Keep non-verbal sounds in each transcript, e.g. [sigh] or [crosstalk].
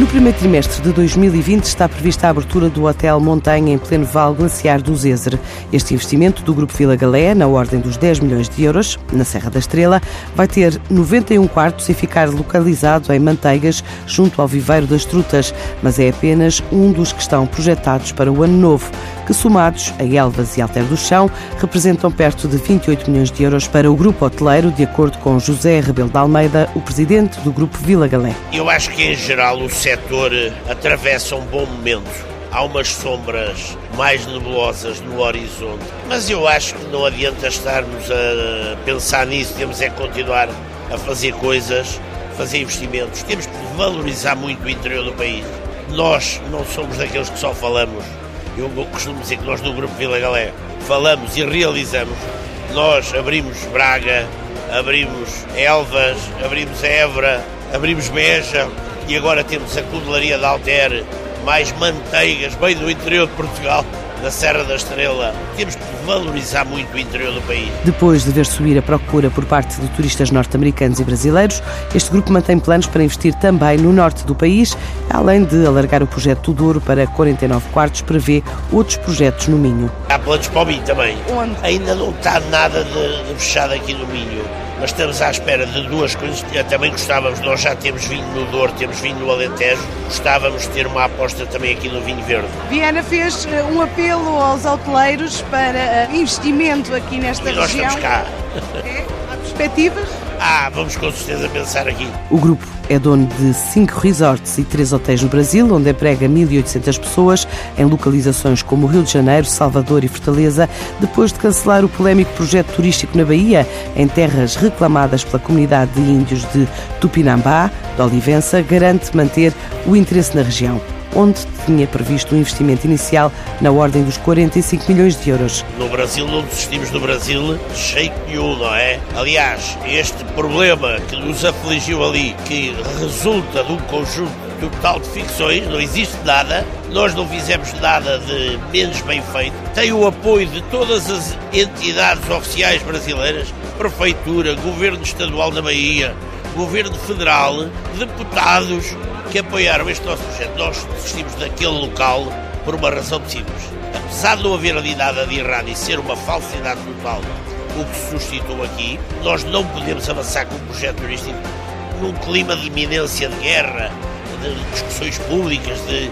No primeiro trimestre de 2020 está prevista a abertura do Hotel Montanha em pleno Val Glaciar do Zezer. Este investimento do Grupo Vila Galé, na ordem dos 10 milhões de euros, na Serra da Estrela, vai ter 91 quartos e ficar localizado em Manteigas, junto ao Viveiro das Trutas, mas é apenas um dos que estão projetados para o ano novo, que somados a Elvas e Alter do Chão, representam perto de 28 milhões de euros para o grupo hoteleiro, de acordo com José Rebelo de Almeida, o presidente do Grupo Vila Galé. Eu acho que, em geral, o setor atravessa um bom momento. Há umas sombras mais nebulosas no horizonte, mas eu acho que não adianta estarmos a pensar nisso, temos é continuar a fazer coisas, fazer investimentos, temos que valorizar muito o interior do país. Nós não somos daqueles que só falamos. Eu costumo dizer que nós do Grupo Vila Galé falamos e realizamos. Nós abrimos Braga, abrimos Elvas, abrimos Évora, abrimos Beja, e agora temos a Cudelaria de Alter, mais manteigas, bem do interior de Portugal, da Serra da Estrela. Temos que valorizar muito o interior do país. Depois de ver subir a procura por parte de turistas norte-americanos e brasileiros, este grupo mantém planos para investir também no norte do país, além de alargar o projeto Douro para 49 quartos, prevê outros projetos no Minho. Há planos para o Minho também. Onde? Ainda não está nada de, de fechado aqui no Minho mas estamos à espera de duas coisas. Também gostávamos, nós já temos vinho no Douro, temos vinho no Alentejo, gostávamos de ter uma aposta também aqui no vinho verde. Viana fez eh, um apelo aos hoteleiros para eh, investimento aqui nesta e nós região. estamos cá. [laughs] É? Há perspectivas? Ah, vamos com certeza pensar aqui. O grupo é dono de cinco resorts e três hotéis no Brasil, onde emprega 1.800 pessoas em localizações como Rio de Janeiro, Salvador e Fortaleza, depois de cancelar o polémico projeto turístico na Bahia, em terras reclamadas pela comunidade de índios de Tupinambá, de Olivença, garante manter o interesse na região onde tinha previsto um investimento inicial na ordem dos 45 milhões de euros. No Brasil não desistimos do Brasil de jeito não é? Aliás, este problema que nos afligiu ali, que resulta de um conjunto total de ficções, não existe nada, nós não fizemos nada de menos bem feito, tem o apoio de todas as entidades oficiais brasileiras, Prefeitura, Governo Estadual da Bahia, Governo Federal, deputados, que apoiaram este nosso projeto. Nós desistimos daquele local por uma razão simples. Apesar de não haver ali nada de errado e ser uma falsidade total o que se suscitou aqui, nós não podemos avançar com o projeto turístico num clima de iminência de guerra, de discussões públicas, de,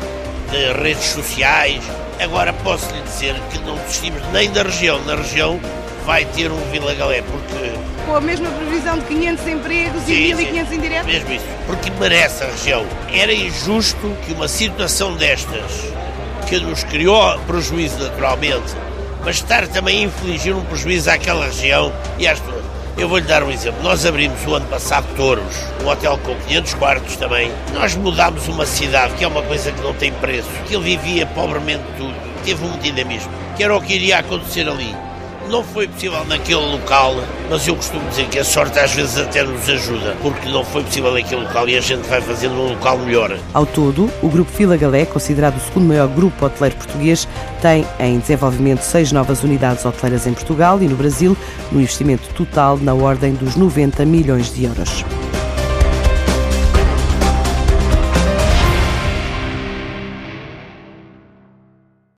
de redes sociais. Agora posso lhe dizer que não desistimos nem da região. Na região vai ter um Vila Galé, porque... Com a mesma previsão de 500 empregos sim, e 1.500 indiretos? mesmo isso, porque merece a região. Era injusto que uma situação destas, que nos criou prejuízo naturalmente, mas estar também a infligir um prejuízo àquela região e às pessoas. Eu vou-lhe dar um exemplo. Nós abrimos o ano passado Touros, um hotel com 500 quartos também. Nós mudámos uma cidade, que é uma coisa que não tem preço, que ele vivia pobremente tudo, teve um dinamismo, que era o que iria acontecer ali. Não foi possível naquele local, mas eu costumo dizer que a sorte às vezes até nos ajuda, porque não foi possível naquele local e a gente vai fazendo um local melhor. Ao todo, o Grupo Vila Galé, considerado o segundo maior grupo hoteleiro português, tem em desenvolvimento seis novas unidades hoteleiras em Portugal e no Brasil, no investimento total na ordem dos 90 milhões de euros.